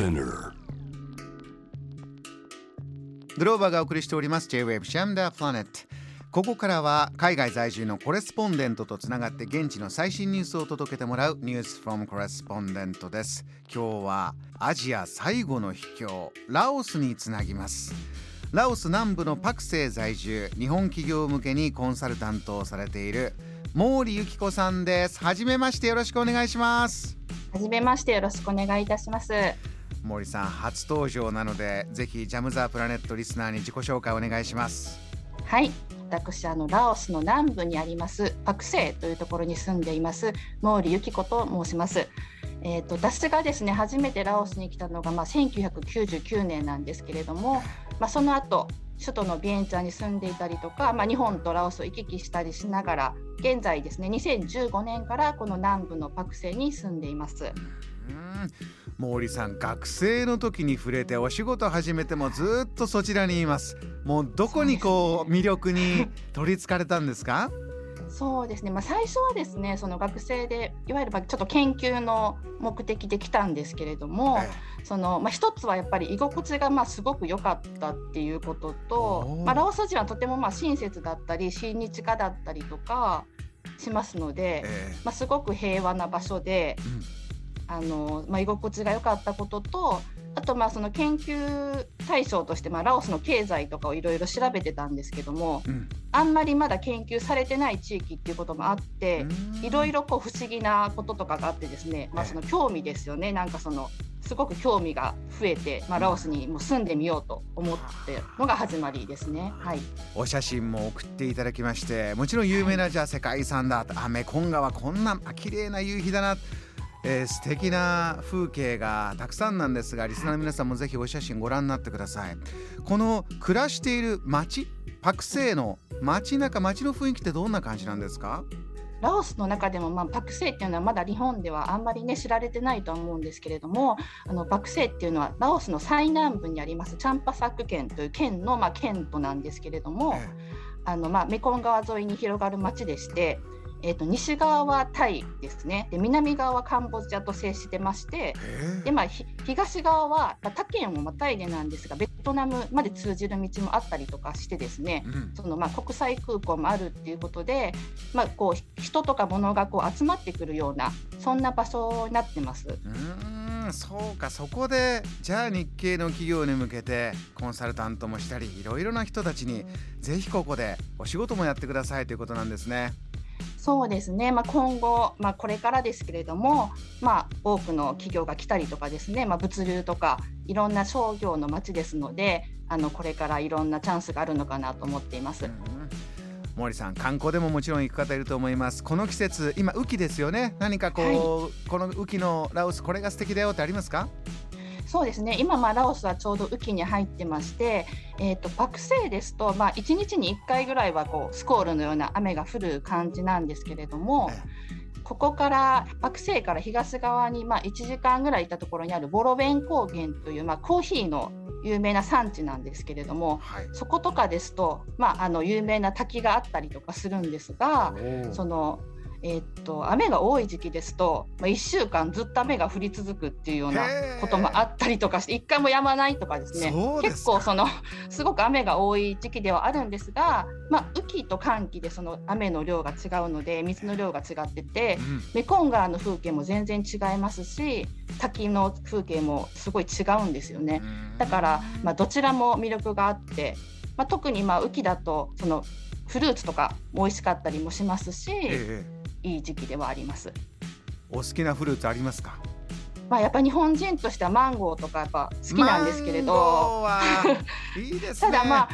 Spinner. グローバーがお送りしております。J-Wave シャムダープラネットここからは海外在住のコレスポンデントとつながって現地の最新ニュースを届けてもらうニュースフォームコレスポンデントです。今日はアジア最後の秘境ラオスにつなぎます。ラオス南部のパクセイ在住日本企業向けにコンサルタントをされている毛利由紀子さんです。はじめましてよろしくお願いします。はじめましてよろしくお願いいたします。毛利さん初登場なのでぜひジャムザープラネットリスナーに自己紹介お願いしますはい、私あのラオスの南部にありますパクセイというところに住んでいます毛利由紀子と申します。えー、と私がですね初めてラオスに来たのが、まあ、1999年なんですけれども、まあ、その後首都のビエンチャンに住んでいたりとか、まあ、日本とラオスを行き来したりしながら現在ですね2015年からこの南部のパクセイに住んでいます。うん毛利さん学生の時に触れてお仕事始めてもずっとそちらにいます。もうどこにこう魅力に取りつかれたんですか？そうですね、まあ、最初はですねその学生でいわゆるまあちょっと研究の目的で来たんですけれども、えそのまあ、一つはやっぱり居心地がまあすごく良かったっていうことおとー、まあ、ラオス人はとてもまあ親切だったり親日家だったりとかしますので、え。まあ、すごく平和な場所でうんあの、まあ、居心地が良かったこととあとまあその研究対象としてまあラオスの経済とかをいろいろ調べてたんですけどもうん。あんまりまだ研究されてない地域っていうこともあって。うん。いろいろこう不思議なこととかがあってですね、まあ、ええその興味ですよね。なんかそのすごく興味が増えて、まあ、ラオスにもう住んでみようと思ってのが始まりですね。はい、お写真も送っていただきましてもちろん有名なじゃあ世界遺産だ。あメコン川こんなあ綺麗な夕日だな、えー素敵な風景がたくさんなんですがリスナーの皆さんもぜひお写真ご覧になってください。この暮らしている町パクセイの街中街の雰囲気ってどんな感じなんですか？ラオスの中でも、まあ、パクセイっていうのはまだ日本ではあんまりね知られてないとは思うんですけれどもあのパクセイっていうのはラオスの最南部にありますチャンパサック県という県の、まあ、県都なんですけれども、えあのまあ、メコン川沿いに広がる町でして、えー、と西側はタイですね。で南側はカンボジアと接してましてえ。で、まあ、ひ東側はまあ他県をまたいでなんですがベトナムまで通じる道もあったりとかしてですね。うん。そのまあ国際空港もあるっていうことで、まあ、こう人とか物がこう集まってくるようなそんな場所になってます。うーんそうか。そこでじゃあ日系の企業に向けてコンサルタントもしたりいろいろな人たちにぜひここでお仕事もやってくださいということなんですね。そうですね、まあ、今後、まあ、これからですけれども、まあ、多くの企業が来たりとかですね、まあ、物流とかいろんな商業の街ですのであのこれからいろんなチャンスがあるのかなと思っています。うん森さん観光でももちろん行く方いると思います。この季節今雨季ですよね。何かこう、この雨季のラオスこれが素敵だよってありますか？そうですね。今、まあ、ラオスはちょうど雨季に入ってまして、えー、とパクセイですと、まあ、1日に1回ぐらいはこうスコールのような雨が降る感じなんですけれども、ここからパクセイから東側にまあ1時間ぐらい行ったところにあるボロベン高原というまあコーヒーの有名な産地なんですけれどもはい。そことかですと、まあ、あの有名な滝があったりとかするんですがその、えーっと雨が多い時期ですと、まあ、1週間ずっと雨が降り続くっていうようなこともあったりとかして一回も止まないとかですね。結構その すごく雨が多い時期ではあるんですが、まあ、雨季と乾季でその雨の量が違うので水の量が違っててうん。メコン川の風景も全然違いますし滝の風景もすごい違うんですよね。だから、まあ、どちらも魅力があって、まあ、特にまあ雨季だとそのフルーツとかも美味しかったりもしますし、ええいい時期ではあります。お好きなフルーツありますか？まあ、やっぱ日本人としてはマンゴーとかやっぱ好きなんですけれマンゴどーはいいですね。ただまあ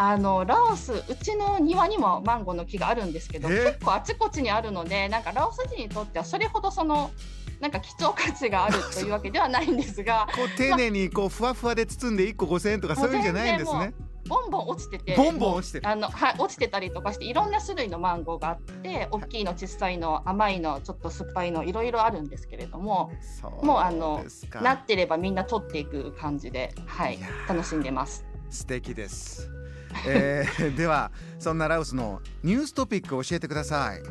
あのラオスうちの庭にもマンゴーの木があるんですけどえ？結構あちこちにあるのでなんかラオス人にとってはそれほどそのなんか貴重価値があるというわけではないんですが。こう丁寧にこうふわふわで包んで1個5000円とかそういうんじゃないんですねボンボン落ちてて。ボンボン落ちてる。あの、はい、落ちてたりとかしていろんな種類のマンゴーがあって大きいの小さいの甘いのちょっと酸っぱいのいろいろあるんですけれどももうあのなってればみんな取っていく感じで、はいい楽しんでます。素敵です、えー ではそんなラオスのニューストピックを教えてください。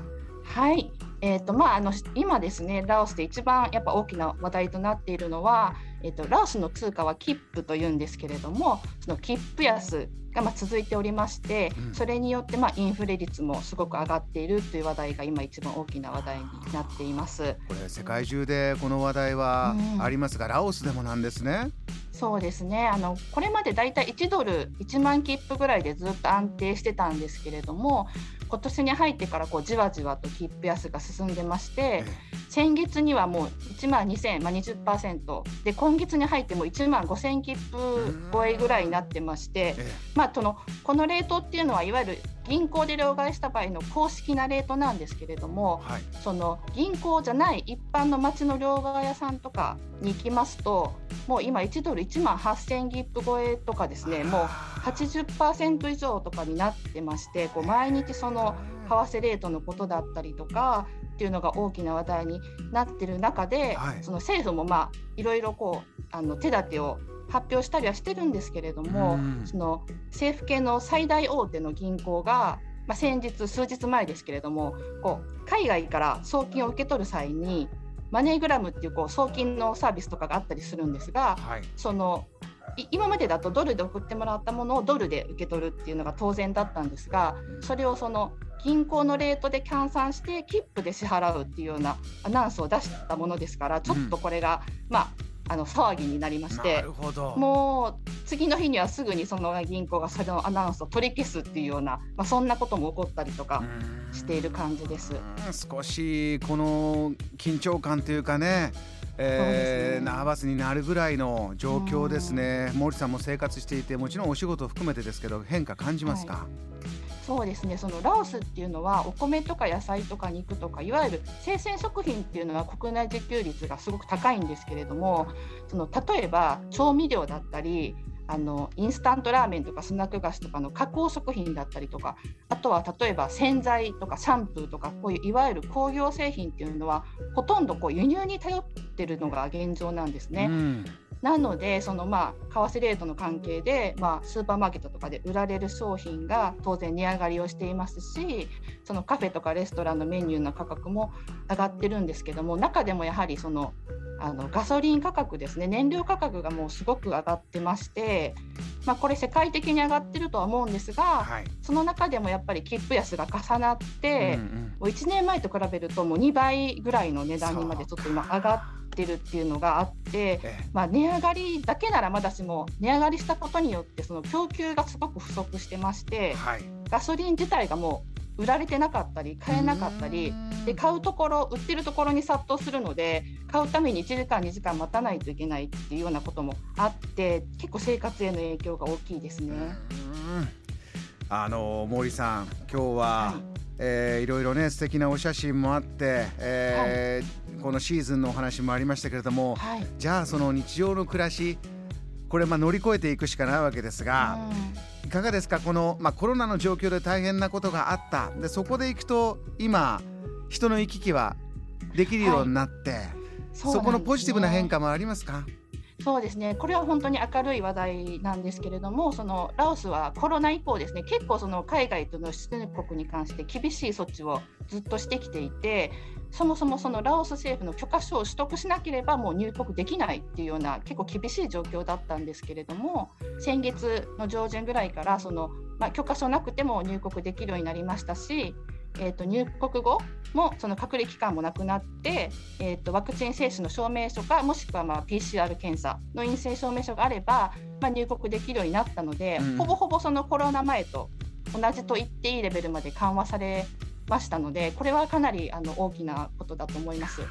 はい、えーとまあ、あの今ですねラオスで一番やっぱ大きな話題となっているのは、えーと、ラオスの通貨はキップというんですけれどもその切符安がまあ続いておりまして、うん、それによってまあインフレ率もすごく上がっているという話題が今一番大きな話題になっています。これ世界中でこの話題はありますが、うん、ラオスでもなんですね。そうですね。あのこれまでだいたい1ドル1万切符ぐらいでずっと安定してたんですけれども今年に入ってからこうじわじわと切符安が進んでまして、先月にはもう1万2000、まあ20%で今月に入っても1万5000切符超えぐらいになってまして、まあ、そのこのレートっていうのはいわゆる銀行で両替した場合の公式なレートなんですけれども、はい、その銀行じゃない一般の町の両替屋さんとかに行きますともう今1ドル1万8000ギップ超えとかですねもう80%以上とかになってましてこう毎日その為替レートのことだったりとかっていうのが大きな話題になってる中で、はい、その政府もまあいろいろこうあの手立てを発表したりはしてるんですけれども、うん、その政府系の最大大手の銀行が、まあ、先日数日前ですけれどもこう海外から送金を受け取る際にマネーグラムっていうこう送金のサービスとかがあったりするんですが、はい、その今までだとドルで送ってもらったものをドルで受け取るっていうのが当然だったんですがそれをその銀行のレートで換算して切符で支払うっていうようなアナウンスを出したものですからちょっとこれが、うん、まああの騒ぎになりましてもう次の日にはすぐにその銀行がそれのアナウンスを取り消すっていうような、まあ、そんなことも起こったりとかしている感じです。少しこの緊張感というかねえー、ナーバスになるぐらいの状況ですね、森さんも生活していてもちろんお仕事を含めてですけど変化感じますか、はいそうですねそのラオスっていうのはお米とか野菜とか肉とかいわゆる生鮮食品っていうのは国内自給率がすごく高いんですけれどもその例えば調味料だったりあのインスタントラーメンとかスナック菓子とかの加工食品だったりとかあとは例えば洗剤とかシャンプーとかこういういわゆる工業製品っていうのはほとんどこう輸入に頼ってるのが現状なんですね。うんなのでそのまあ為替レートの関係で、まあ、スーパーマーケットとかで売られる商品が当然値上がりをしていますしそのカフェとかレストランのメニューの価格も上がってるんですけども中でもやはりそのあのガソリン価格ですね燃料価格がもうすごく上がってまして、まあ、これ世界的に上がってるとは思うんですが、はい、その中でもやっぱり切符安が重なって、うんうん、もう1年前と比べるともう2倍ぐらいの値段にまでちょっと今上がって。ってるっていうのがあって、まあ、値上がりだけならまだしも値上がりしたことによってその供給がすごく不足してまして、はい、ガソリン自体がもう売られてなかったり買えなかったりで買うところ売ってるところに殺到するので買うために1時間2時間待たないといけないっていうようなこともあって結構生活への影響が大きいですね。あの森さん今日は、はい。えー、いろいろね素敵なお写真もあって、えー、はい、このシーズンのお話もありましたけれども、はい、じゃあその日常の暮らしこれまあ乗り越えていくしかないわけですが、いかがですか？この、まあ、コロナの状況で大変なことがあった。でそこでいくと今人の行き来はできるようになって、はい。そね、そこのポジティブな変化もありますか？そうですね。これは本当に明るい話題なんですけれどもそのラオスはコロナ以降ですね結構その海外との出入国に関して厳しい措置をずっとしてきていてそもそもそのラオス政府の許可証を取得しなければもう入国できないっていうような結構厳しい状況だったんですけれども先月の上旬ぐらいからその、まあ、許可証なくても入国できるようになりましたしえーと、入国後もその隔離期間もなくなって、えーと、ワクチン接種の証明書かもしくはまあ PCR 検査の陰性証明書があれば、まあ、入国できるようになったので、うん、ほぼほぼそのコロナ前と同じと言っていいレベルまで緩和されましたのでこれはかなりあの大きなことだと思います。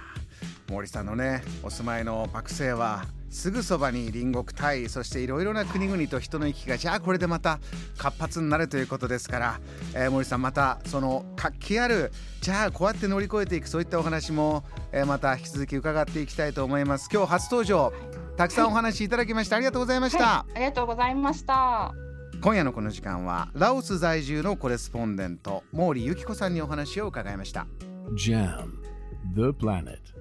森さんのねお住まいのパクセイはすぐそばに隣国タイそしていろいろな国々と人の行き来がじゃあこれでまた活発になるということですから、えー、森さんまたその活気あるじゃあこうやって乗り越えていくそういったお話も、えー、また引き続き伺っていきたいと思います。今日初登場たくさんお話いただきまして、はい、ありがとうございました、はい、ありがとうございました。今夜のこの時間はラオス在住のコレスポンデント毛利由紀子さんにお話を伺いました。JAM The Planet